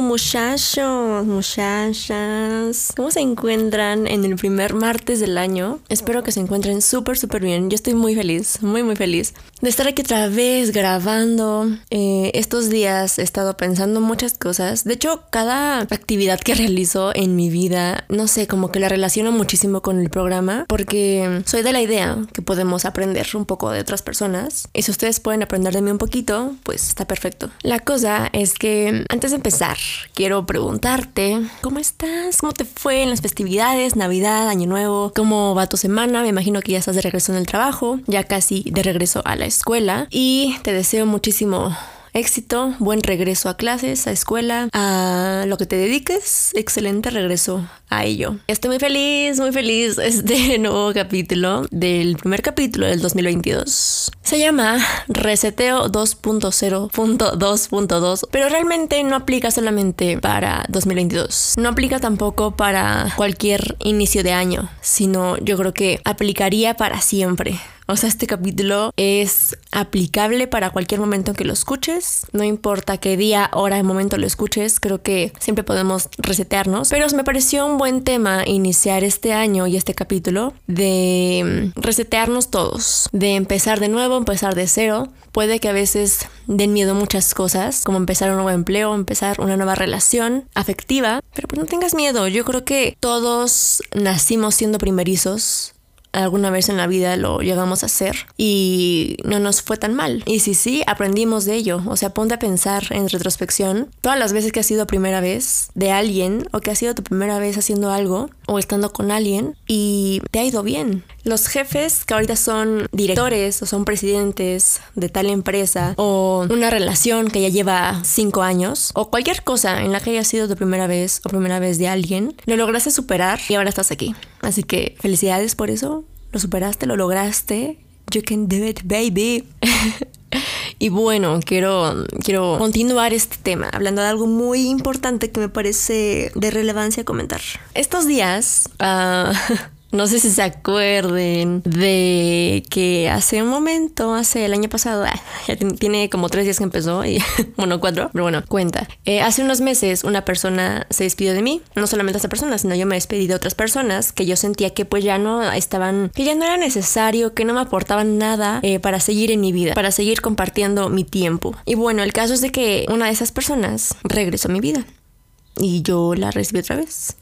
muchachos, muchachas. ¿Cómo se encuentran en el primer martes del año? Espero que se encuentren súper, súper bien. Yo estoy muy feliz, muy, muy feliz de estar aquí otra vez grabando. Eh, estos días he estado pensando muchas cosas. De hecho, cada actividad que realizo en mi vida, no sé, como que la relaciono muchísimo con el programa porque soy de la idea que podemos aprender un poco de otras personas. Y si ustedes pueden aprender de mí un poquito, pues está perfecto. La cosa es que antes de empezar, quiero preguntarte, ¿cómo estás? ¿Cómo te fue en las festividades, Navidad, Año Nuevo? ¿Cómo va tu semana? Me imagino que ya estás de regreso en el trabajo, ya casi de regreso a la escuela y te deseo muchísimo éxito, buen regreso a clases, a escuela, a lo que te dediques, excelente regreso a ello. Estoy muy feliz, muy feliz este nuevo capítulo del primer capítulo del 2022. Se llama Reseteo 2.0.2.2, pero realmente no aplica solamente para 2022. No aplica tampoco para cualquier inicio de año, sino yo creo que aplicaría para siempre. O sea, este capítulo es aplicable para cualquier momento en que lo escuches. No importa qué día, hora, momento lo escuches, creo que siempre podemos resetearnos. Pero me pareció un buen tema iniciar este año y este capítulo de mm, resetearnos todos, de empezar de nuevo, empezar de cero. Puede que a veces den miedo muchas cosas, como empezar un nuevo empleo, empezar una nueva relación afectiva, pero pues no tengas miedo. Yo creo que todos nacimos siendo primerizos alguna vez en la vida lo llegamos a hacer y no nos fue tan mal. Y si sí, aprendimos de ello. O sea, ponte a pensar en retrospección todas las veces que ha sido primera vez de alguien o que ha sido tu primera vez haciendo algo o estando con alguien y te ha ido bien. Los jefes que ahorita son directores o son presidentes de tal empresa o una relación que ya lleva cinco años o cualquier cosa en la que haya sido tu primera vez o primera vez de alguien, lo lograste superar y ahora estás aquí. Así que felicidades por eso. Lo superaste, lo lograste. You can do it, baby. y bueno, quiero, quiero continuar este tema hablando de algo muy importante que me parece de relevancia comentar. Estos días... Uh, No sé si se acuerden de que hace un momento, hace el año pasado, ah, ya tiene como tres días que empezó, y bueno, cuatro, pero bueno, cuenta. Eh, hace unos meses una persona se despidió de mí, no solamente esa persona, sino yo me despedí de otras personas que yo sentía que pues ya no estaban, que ya no era necesario, que no me aportaban nada eh, para seguir en mi vida, para seguir compartiendo mi tiempo. Y bueno, el caso es de que una de esas personas regresó a mi vida y yo la recibí otra vez.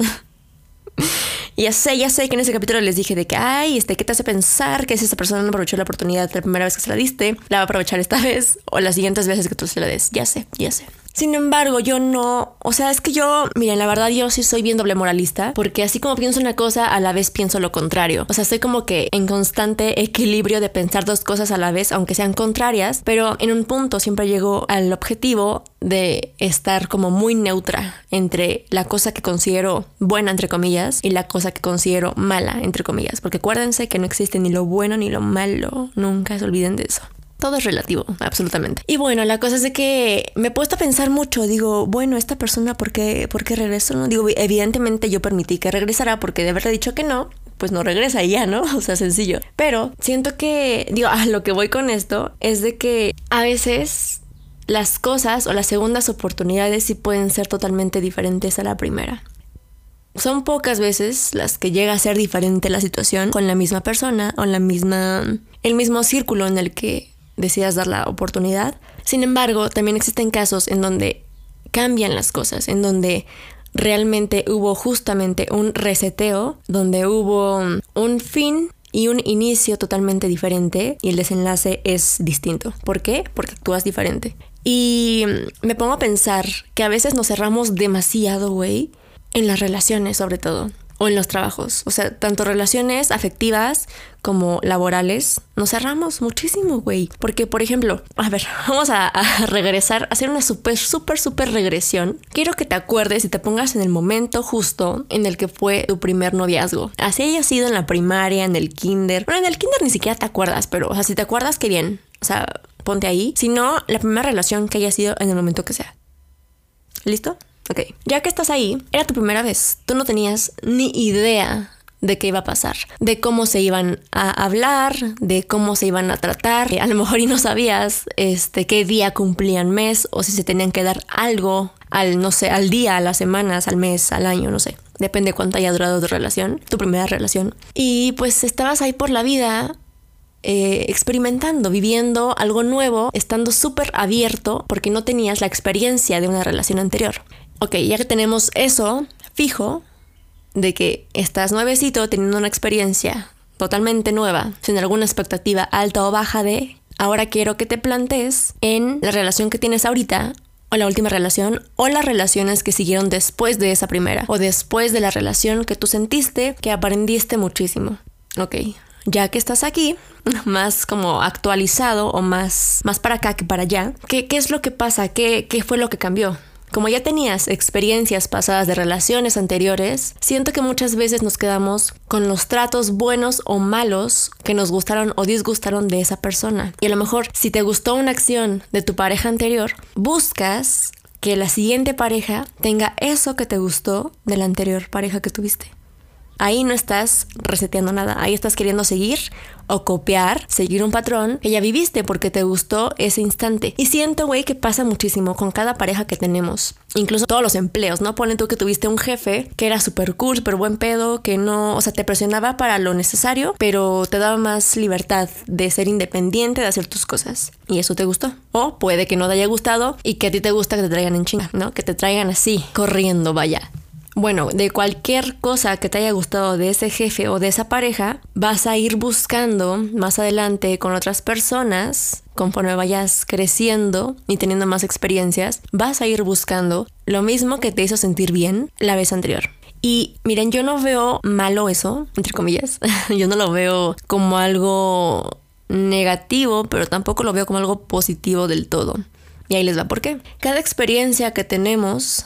Y ya sé, ya sé que en ese capítulo les dije de que, ay, este, ¿qué te hace pensar que si esta persona no aprovechó la oportunidad la primera vez que se la diste, la va a aprovechar esta vez o las siguientes veces que tú se la des? Ya sé, ya sé. Sin embargo, yo no, o sea, es que yo, miren, la verdad yo sí soy bien doble moralista, porque así como pienso una cosa, a la vez pienso lo contrario. O sea, estoy como que en constante equilibrio de pensar dos cosas a la vez, aunque sean contrarias, pero en un punto siempre llego al objetivo de estar como muy neutra entre la cosa que considero buena, entre comillas, y la cosa que considero mala, entre comillas, porque acuérdense que no existe ni lo bueno ni lo malo, nunca se olviden de eso todo es relativo, absolutamente. Y bueno, la cosa es de que me he puesto a pensar mucho. Digo, bueno, esta persona, ¿por qué, por qué regresó? No digo, evidentemente yo permití que regresara porque de haberle dicho que no, pues no regresa y ya, ¿no? O sea, sencillo. Pero siento que, digo, a lo que voy con esto es de que a veces las cosas o las segundas oportunidades sí pueden ser totalmente diferentes a la primera. Son pocas veces las que llega a ser diferente la situación con la misma persona o la misma el mismo círculo en el que decidas dar la oportunidad. Sin embargo, también existen casos en donde cambian las cosas, en donde realmente hubo justamente un reseteo, donde hubo un fin y un inicio totalmente diferente y el desenlace es distinto. ¿Por qué? Porque actúas diferente. Y me pongo a pensar que a veces nos cerramos demasiado, güey, en las relaciones sobre todo. o en los trabajos. O sea, tanto relaciones afectivas como laborales, nos cerramos muchísimo, güey. Porque, por ejemplo, a ver, vamos a, regresar, a hacer una súper, súper, súper regresión. Quiero que te acuerdes y te pongas en el momento justo en el que fue tu primer noviazgo. Así haya sido en la primaria, en el kinder. Bueno, en el kinder ni siquiera te acuerdas, pero, o sea, si te acuerdas, qué bien. O sea, ponte ahí. Si no, la primera relación que haya sido en el momento que sea. ¿Listo? Ok. Ya que estás ahí, era tu primera vez. Tú no tenías ni idea de qué iba a pasar, de cómo se iban a hablar, de cómo se iban a tratar. A lo mejor y no sabías este qué día cumplían mes o si se tenían que dar algo al no sé, al día, a las semanas, al mes, al año, no sé. Depende cuánto haya durado tu relación, tu primera relación. Y pues estabas ahí por la vida eh, experimentando, viviendo algo nuevo, estando súper abierto porque no tenías la experiencia de una relación anterior. Ok, ya que tenemos eso fijo, de que estás nuevecito teniendo una experiencia totalmente nueva, sin alguna expectativa alta o baja de, ahora quiero que te plantes en la relación que tienes ahorita o la última relación o las relaciones que siguieron después de esa primera o después de la relación que tú sentiste que aprendiste muchísimo. Ok, ya que estás aquí, más como actualizado o más, más para acá que para allá, ¿qué, qué es lo que pasa? ¿Qué, ¿Qué fue lo que cambió? Como ya tenías experiencias pasadas de relaciones anteriores, siento que muchas veces nos quedamos con los tratos buenos o malos que nos gustaron o disgustaron de esa persona. Y a lo mejor si te gustó una acción de tu pareja anterior, buscas que la siguiente pareja tenga eso que te gustó de la anterior pareja que tuviste. Ahí no estás reseteando nada, ahí estás queriendo seguir o copiar, seguir un patrón que ya viviste porque te gustó ese instante. Y siento, güey, que pasa muchísimo con cada pareja que tenemos. Incluso todos los empleos, ¿no? Ponen tú que tuviste un jefe que era súper cool, súper buen pedo, que no, o sea, te presionaba para lo necesario, pero te daba más libertad de ser independiente, de hacer tus cosas. Y eso te gustó. O puede que no te haya gustado y que a ti te gusta que te traigan en chinga, ¿no? Que te traigan así, corriendo, vaya. Bueno, de cualquier cosa que te haya gustado de ese jefe o de esa pareja, vas a ir buscando más adelante con otras personas, conforme vayas creciendo y teniendo más experiencias, vas a ir buscando lo mismo que te hizo sentir bien la vez anterior. Y miren, yo no veo malo eso, entre comillas. yo no lo veo como algo negativo, pero tampoco lo veo como algo positivo del todo. Y ahí les va por qué. Cada experiencia que tenemos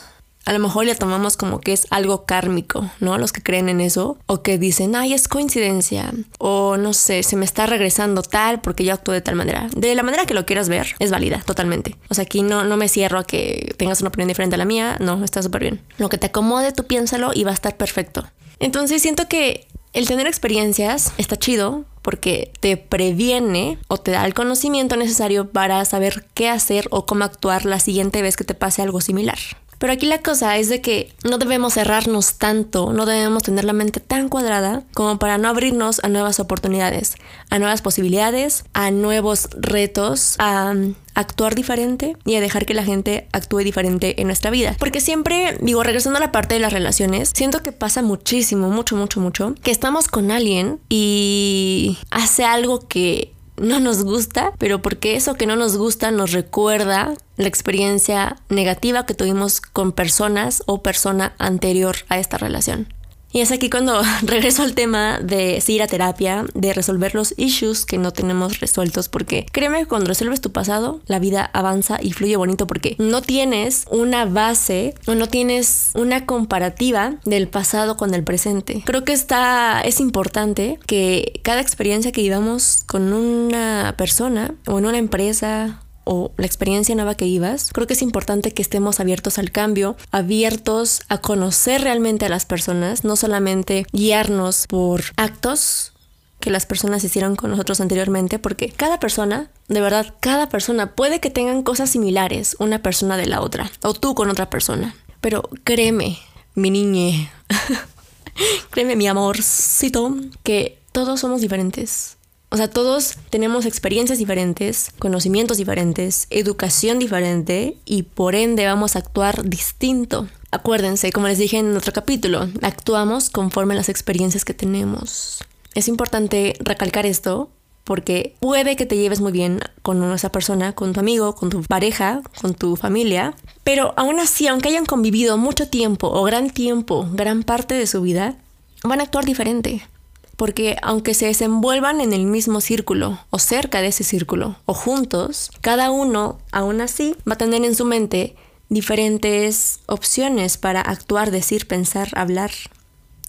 a lo mejor le tomamos como que es algo kármico, ¿no? Los que creen en eso, o que dicen, ay, es coincidencia, o no sé, se me está regresando tal porque yo actué de tal manera. De la manera que lo quieras ver, es válida, totalmente. O sea, aquí no, no me cierro a que tengas una opinión diferente a la mía, no, está súper bien. Lo que te acomode, tú piénsalo y va a estar perfecto. Entonces siento que el tener experiencias está chido porque te previene o te da el conocimiento necesario para saber qué hacer o cómo actuar la siguiente vez que te pase algo similar. Pero aquí la cosa es de que no debemos cerrarnos tanto, no debemos tener la mente tan cuadrada como para no abrirnos a nuevas oportunidades, a nuevas posibilidades, a nuevos retos, a um, actuar diferente y a dejar que la gente actúe diferente en nuestra vida. Porque siempre, digo, regresando a la parte de las relaciones, siento que pasa muchísimo, mucho, mucho, mucho, que estamos con alguien y hace algo que no nos gusta, pero porque eso que no nos gusta nos recuerda la experiencia negativa que tuvimos con personas o persona anterior a esta relación. Y es aquí cuando regreso al tema de ir a terapia, de resolver los issues que no tenemos resueltos, porque créeme que cuando resuelves tu pasado, la vida avanza y fluye bonito porque no tienes una base o no tienes una comparativa del pasado con el presente. Creo que está, es importante que cada experiencia que vivamos con una persona o en una empresa o la experiencia nueva que ibas, creo que es importante que estemos abiertos al cambio, abiertos a conocer realmente a las personas, no solamente guiarnos por actos que las personas hicieron con nosotros anteriormente, porque cada persona, de verdad, cada persona puede que tengan cosas similares una persona de la otra, o tú con otra persona. Pero créeme, mi niñe, créeme, mi amorcito, que todos somos diferentes. O sea, todos tenemos experiencias diferentes, conocimientos diferentes, educación diferente y por ende vamos a actuar distinto. Acuérdense, como les dije en otro capítulo, actuamos conforme a las experiencias que tenemos. Es importante recalcar esto porque puede que te lleves muy bien con esa persona, con tu amigo, con tu pareja, con tu familia, pero aún así, aunque hayan convivido mucho tiempo o gran tiempo, gran parte de su vida, van a actuar diferente. Porque aunque se desenvuelvan en el mismo círculo o cerca de ese círculo o juntos, cada uno aún así va a tener en su mente diferentes opciones para actuar, decir, pensar, hablar,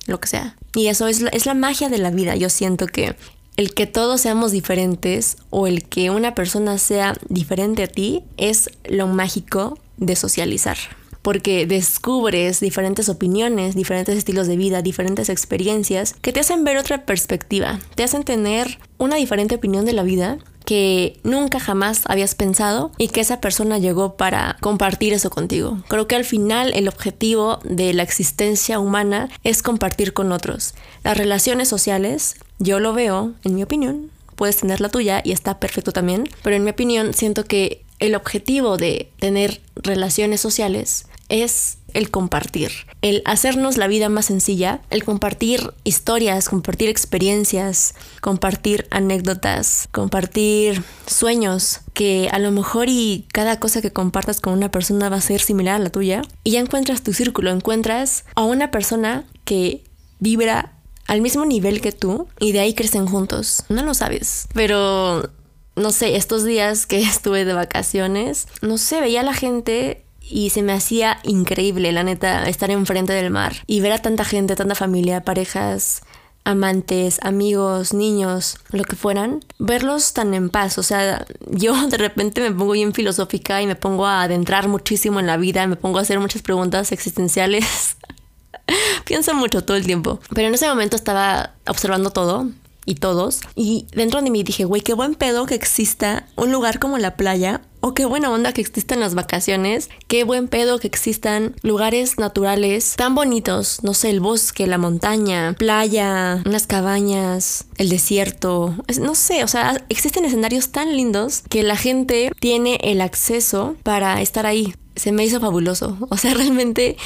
lo que sea. Y eso es la, es la magia de la vida. Yo siento que el que todos seamos diferentes o el que una persona sea diferente a ti es lo mágico de socializar. Porque descubres diferentes opiniones, diferentes estilos de vida, diferentes experiencias que te hacen ver otra perspectiva, te hacen tener una diferente opinión de la vida que nunca jamás habías pensado y que esa persona llegó para compartir eso contigo. Creo que al final el objetivo de la existencia humana es compartir con otros. Las relaciones sociales, yo lo veo, en mi opinión, puedes tener la tuya y está perfecto también, pero en mi opinión siento que el objetivo de tener relaciones sociales es el compartir, el hacernos la vida más sencilla, el compartir historias, compartir experiencias, compartir anécdotas, compartir sueños, que a lo mejor y cada cosa que compartas con una persona va a ser similar a la tuya, y ya encuentras tu círculo, encuentras a una persona que vibra al mismo nivel que tú y de ahí crecen juntos. No lo sabes, pero no sé, estos días que estuve de vacaciones, no sé, veía a la gente y se me hacía increíble, la neta, estar enfrente del mar y ver a tanta gente, tanta familia, parejas, amantes, amigos, niños, lo que fueran, verlos tan en paz. O sea, yo de repente me pongo bien filosófica y me pongo a adentrar muchísimo en la vida, me pongo a hacer muchas preguntas existenciales. Pienso mucho todo el tiempo. Pero en ese momento estaba observando todo y todos. Y dentro de mí dije, güey, qué buen pedo que exista un lugar como la playa. O qué buena onda que existan las vacaciones. Qué buen pedo que existan lugares naturales tan bonitos. No sé, el bosque, la montaña, playa, unas cabañas, el desierto. no sé, o sea, existen escenarios tan lindos que la gente tiene el acceso para estar ahí se me hizo fabuloso. O sea, realmente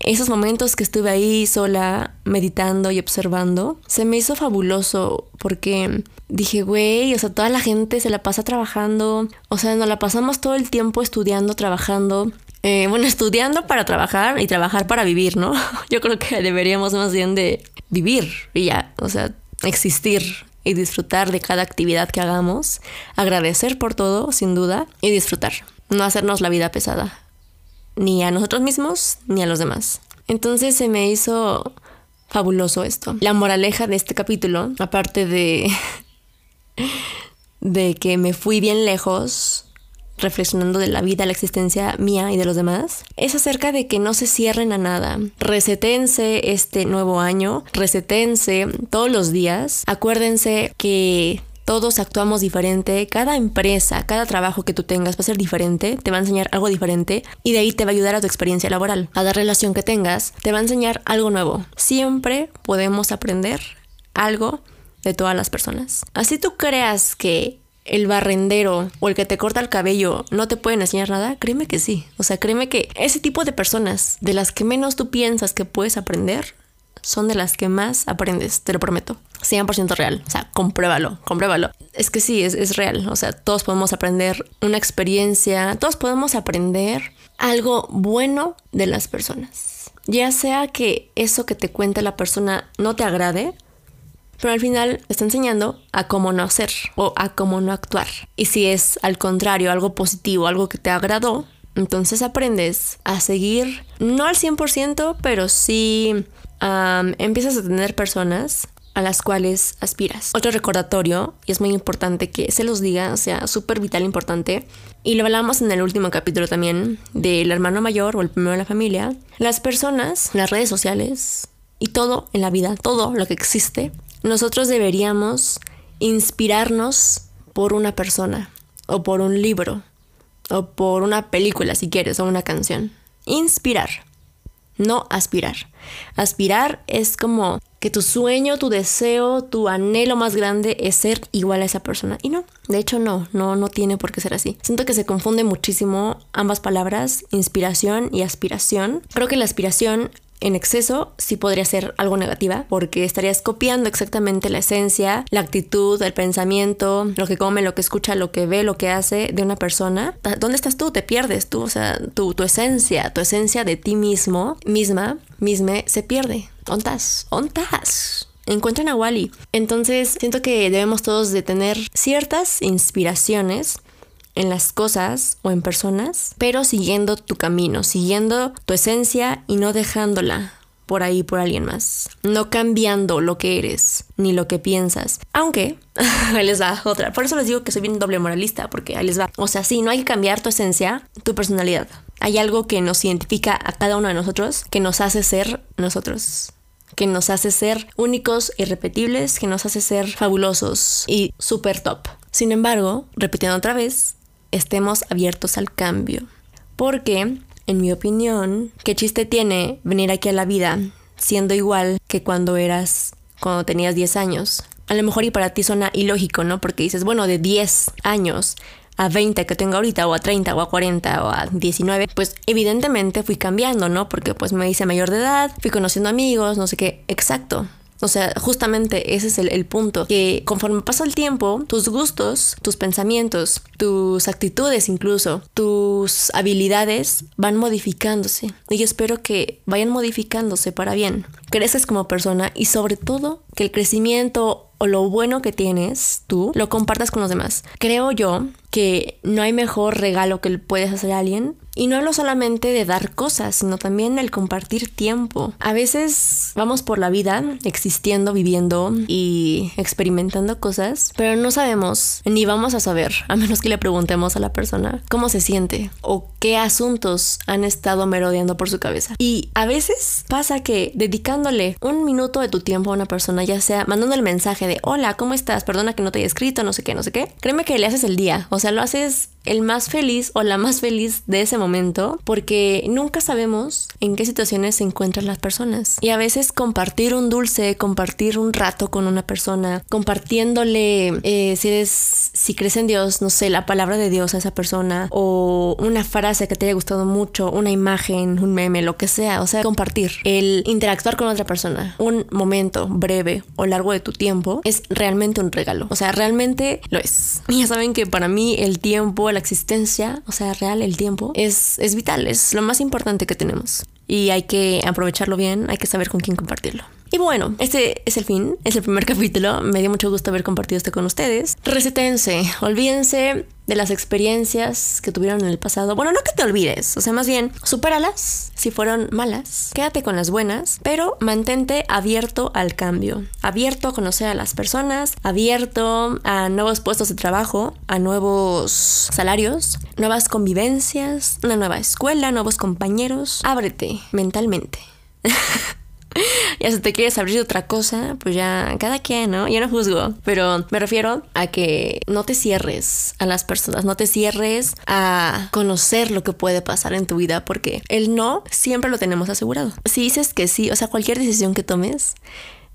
esos momentos que estuve ahí sola, meditando y observando, se me hizo fabuloso porque dije, güey, o sea, toda la gente se la pasa trabajando, o sea, nos la pasamos todo el tiempo estudiando, trabajando. Eh, bueno, estudiando para trabajar y trabajar para vivir, ¿no? Yo creo que deberíamos más bien de vivir y ya, o sea, existir y disfrutar de cada actividad que hagamos, agradecer por todo, sin duda, y disfrutar, no hacernos la vida pesada ni a nosotros mismos ni a los demás. Entonces se me hizo fabuloso esto. La moraleja de este capítulo, aparte de de que me fui bien lejos reflexionando de la vida, la existencia mía y de los demás, es acerca de que no se cierren a nada. Resetense este nuevo año, resetense todos los días. Acuérdense que todos actuamos diferente, cada empresa, cada trabajo que tú tengas va a ser diferente, te va a enseñar algo diferente y de ahí te va a ayudar a tu experiencia laboral. Cada relación que tengas te va a enseñar algo nuevo. Siempre podemos aprender algo de todas las personas. Así tú creas que el barrendero o el que te corta el cabello no te pueden enseñar nada, créeme que sí. O sea, créeme que ese tipo de personas de las que menos tú piensas que puedes aprender, son de las que más aprendes, te lo prometo. 100% real, o sea, compruébalo, compruébalo. Es que sí, es, es real, o sea, todos podemos aprender una experiencia, todos podemos aprender algo bueno de las personas. Ya sea que eso que te cuenta la persona no te agrade, pero al final está enseñando a cómo no hacer o a cómo no actuar. Y si es al contrario, algo positivo, algo que te agradó, entonces aprendes a seguir, no al 100%, pero sí empiezas a tener personas a las cuales aspiras. Otro recordatorio, y es muy importante que se los diga, o sea, súper vital importante, y lo hablamos en el último capítulo también, del hermano mayor o el primero de la familia, las personas, las redes sociales y todo en la vida, todo lo que existe, nosotros deberíamos inspirarnos por una persona, o por un libro, o por una película si quieres, o una canción. Inspirar no aspirar. Aspirar es como que tu sueño, tu deseo, tu anhelo más grande es ser igual a esa persona. Y no, de hecho no, no, no tiene por qué ser así. Siento que se confunde muchísimo ambas palabras, inspiración y aspiración. Creo que la aspiración en exceso sí podría ser algo negativa porque estarías copiando exactamente la esencia, la actitud, el pensamiento, lo que come, lo que escucha, lo que ve, lo que hace de una persona. ¿Dónde estás tú? Te pierdes tú, o sea, tu, tu esencia, tu esencia de ti mismo, misma, misma, se pierde. ¿Ontas? ¿Ontas? Encuentran a Wally. Entonces siento que debemos todos de tener ciertas inspiraciones en las cosas o en personas, pero siguiendo tu camino, siguiendo tu esencia y no dejándola por ahí por alguien más. No cambiando lo que eres ni lo que piensas. Aunque, ahí les va otra. Por eso les digo que soy bien doble moralista, porque ahí les va. O sea, sí, no hay que cambiar tu esencia, tu personalidad. Hay algo que nos identifica a cada uno de nosotros, que nos hace ser nosotros que nos hace ser únicos, irrepetibles, que nos hace ser fabulosos y super top. Sin embargo, repitiendo otra vez, estemos abiertos al cambio. Porque, en mi opinión, ¿qué chiste tiene venir aquí a la vida siendo igual que cuando eras, cuando tenías 10 años? A lo mejor y para ti suena ilógico, ¿no? Porque dices, bueno, de 10 años a 20 que tengo ahorita, o a 30, o a 40, o a 19, pues evidentemente fui cambiando, ¿no? Porque pues me hice mayor de edad, fui conociendo amigos, no sé qué, exacto. O sea, justamente ese es el, punto, que conforme pasa el tiempo, tus gustos, tus pensamientos, tus actitudes incluso, tus habilidades van modificándose. Y yo espero que vayan modificándose para bien. Creces como persona y sobre todo que el crecimiento o lo bueno que tienes tú lo compartas con los demás. Creo yo que no hay mejor regalo que puedes hacer a alguien y no hablo solamente de dar cosas, sino también el compartir tiempo. A veces vamos por la vida existiendo, viviendo y experimentando cosas, pero no sabemos ni vamos a saber, a menos que le preguntemos a la persona cómo se siente o qué asuntos han estado merodeando por su cabeza. Y a veces pasa que dedicándole un minuto de tu tiempo a una persona, ya sea mandando el mensaje de hola, ¿cómo estás? Perdona que no te haya escrito, no sé qué, no sé qué, créeme que le haces el día, o sea, lo haces el más feliz o la más feliz de ese momento porque nunca sabemos en qué situaciones se encuentran las personas. Y a veces compartir un dulce, compartir un rato con una persona, compartiéndole eh, si eres, si crees en Dios, no sé, la palabra de Dios a esa persona o una frase que te haya gustado mucho, una imagen, un meme, lo que sea. O sea, compartir, el interactuar con otra persona, un momento breve o largo de tu tiempo es realmente un regalo. O sea, realmente lo es. Y ya saben que para mí el tiempo, la existencia, o sea, real, el tiempo, es, es vital, es lo más importante que tenemos. Y hay que aprovecharlo bien, hay que saber con quién compartirlo. Y bueno, este es el fin, es el primer capítulo. Me dio mucho gusto haber compartido esto con ustedes. Resetense, olvídense de las experiencias que tuvieron en el pasado. Bueno, no que te olvides, o sea, más bien, supéralas si fueron malas, quédate con las buenas, pero mantente abierto al cambio, abierto a conocer a las personas, abierto a nuevos puestos de trabajo, a nuevos salarios, nuevas convivencias, una nueva escuela, nuevos compañeros. Ábrete mentalmente. ya si te quieres abrir otra cosa, pues ya cada quien, ¿no? Yo no juzgo, pero me refiero a que no te cierres a las personas, no te cierres a conocer lo que puede pasar en tu vida, porque el no siempre lo tenemos asegurado. Si dices que sí, o sea, cualquier decisión que tomes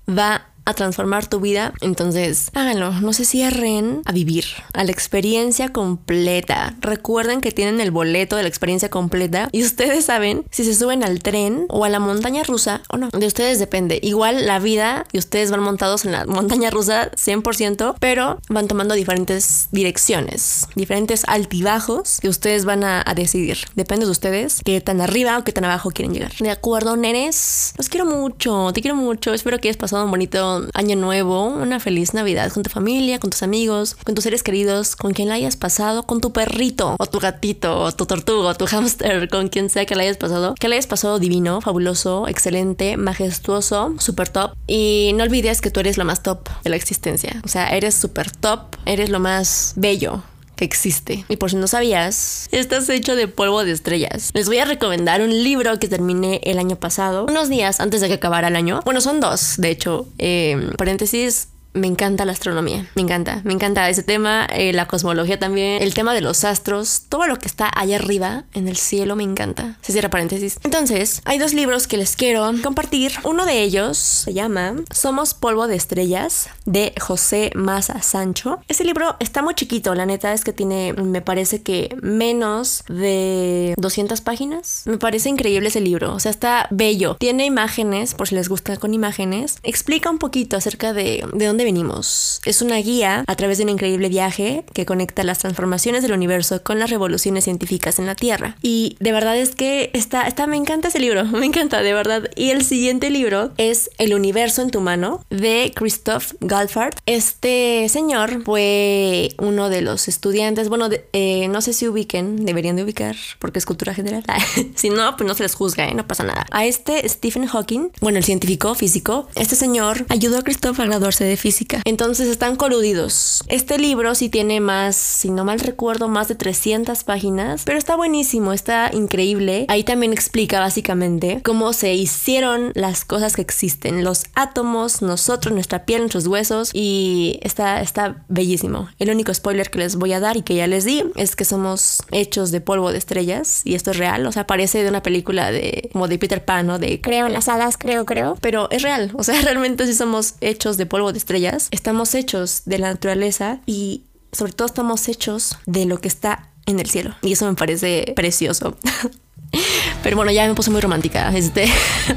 va a transformar tu vida, entonces háganlo, no se cierren a vivir, a la experiencia completa. Recuerden que tienen el boleto de la experiencia completa y ustedes saben si se suben al tren o a la montaña rusa o no. De ustedes depende. Igual la vida y ustedes van montados en la montaña rusa 100%, pero van tomando diferentes direcciones, diferentes altibajos que ustedes van a, decidir. Depende de ustedes qué tan arriba o qué tan abajo quieren llegar. ¿De acuerdo, nenes? Los quiero mucho, te quiero mucho. Espero que hayas pasado un bonito año nuevo, una feliz Navidad con tu familia, con tus amigos, con tus seres queridos, con quien la hayas pasado, con tu perrito o tu gatito o tu tortuga o tu hámster, con quien sea que la hayas pasado. Que la hayas pasado divino, fabuloso, excelente, majestuoso, super top. Y no olvides que tú eres lo más top de la existencia. O sea, eres super top, eres lo más bello que existe. Y por si no sabías, estás hecho de polvo de estrellas. Les voy a recomendar un libro que terminé el año pasado, unos días antes de que acabara el año. Bueno, son dos, de hecho. Eh, paréntesis, me encanta la astronomía, me encanta, me encanta ese tema, eh, la cosmología también, el tema de los astros, todo lo que está allá arriba en el cielo me encanta. Se cierra paréntesis. Entonces, hay dos libros que les quiero compartir. Uno de ellos se llama Somos polvo de estrellas de José Maza Sancho. Ese libro está muy chiquito, la neta es que tiene, me parece que menos de 200 páginas. Me parece increíble ese libro, o sea, está bello. Tiene imágenes, por si les gusta con imágenes. Explica un poquito acerca de, de dónde venimos. Es una guía a través de un increíble viaje que conecta las transformaciones del universo con las revoluciones científicas en la Tierra. Y de verdad es que está, está, me encanta ese libro, me encanta, de verdad. Y el siguiente libro es El universo en tu mano de Christoph Galfard. Este señor fue uno de los estudiantes, bueno, eh, no sé si ubiquen, deberían de ubicar porque es cultura general. si no, pues no se les juzga, ¿eh? no pasa nada. A este Stephen Hawking, bueno, el científico físico, este señor ayudó a Christoph a graduarse de física. Entonces están coludidos. Este libro sí tiene más, si no mal recuerdo, más de 300 páginas, pero está buenísimo, está increíble. Ahí también explica básicamente cómo se hicieron las cosas que existen, los átomos, nosotros, nuestra piel, nuestros huesos y está, está bellísimo. El único spoiler que les voy a dar y que ya les di es que somos hechos de polvo de estrellas y esto es real, o sea, parece de una película de como de Peter Pan, ¿no? De creo en las hadas, creo, creo, pero es real, o sea, realmente sí somos hechos de polvo de estrellas, estamos hechos de la naturaleza y sobre todo estamos hechos de lo que está en el cielo y eso me parece precioso. Pero bueno, ya me puse muy romántica. Este,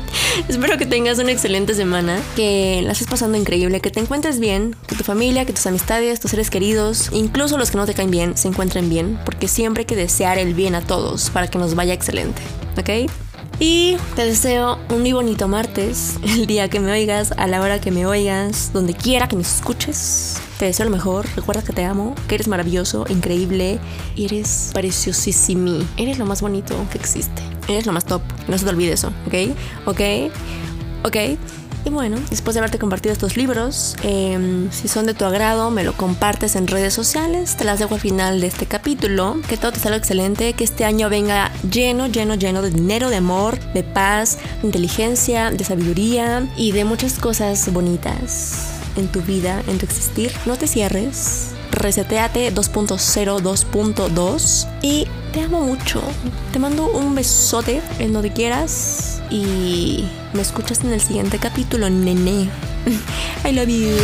espero que tengas una excelente semana, que la estés pasando increíble, que te encuentres bien, que tu familia, que tus amistades, tus seres queridos, incluso los que no te caen bien, se encuentren bien, porque siempre hay que desear el bien a todos para que nos vaya excelente. ¿Ok? Y te deseo un muy bonito martes, el día que me oigas, a la hora que me oigas, donde quiera que me escuches. Te deseo lo mejor, recuerda que te amo, que eres maravilloso, increíble, eres preciosísimo, eres lo más bonito que existe, eres lo más top, no se te olvide eso, ¿ok? ¿Ok? ¿Ok? Y bueno, después de haberte compartido estos libros, em, si son de tu agrado, me lo compartes en redes sociales. Te las dejo al final de este capítulo. Que todo te salga excelente, que este año venga lleno, lleno, lleno de dinero, de amor, de paz, de inteligencia, de sabiduría y de muchas cosas bonitas en tu vida, en tu existir. No te cierres. Reseteate 2.0, 2.2 y te amo mucho. Te mando un besote en donde quieras y me escuchas en el siguiente capítulo, nene. I love you.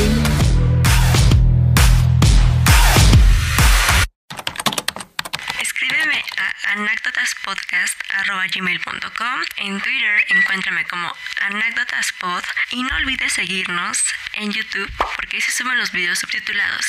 Escríbeme a anécdotaspodcast.gmail.com En Twitter encuéntrame como anécdotaspod y no olvides seguirnos en YouTube porque ahí se suben los videos subtitulados.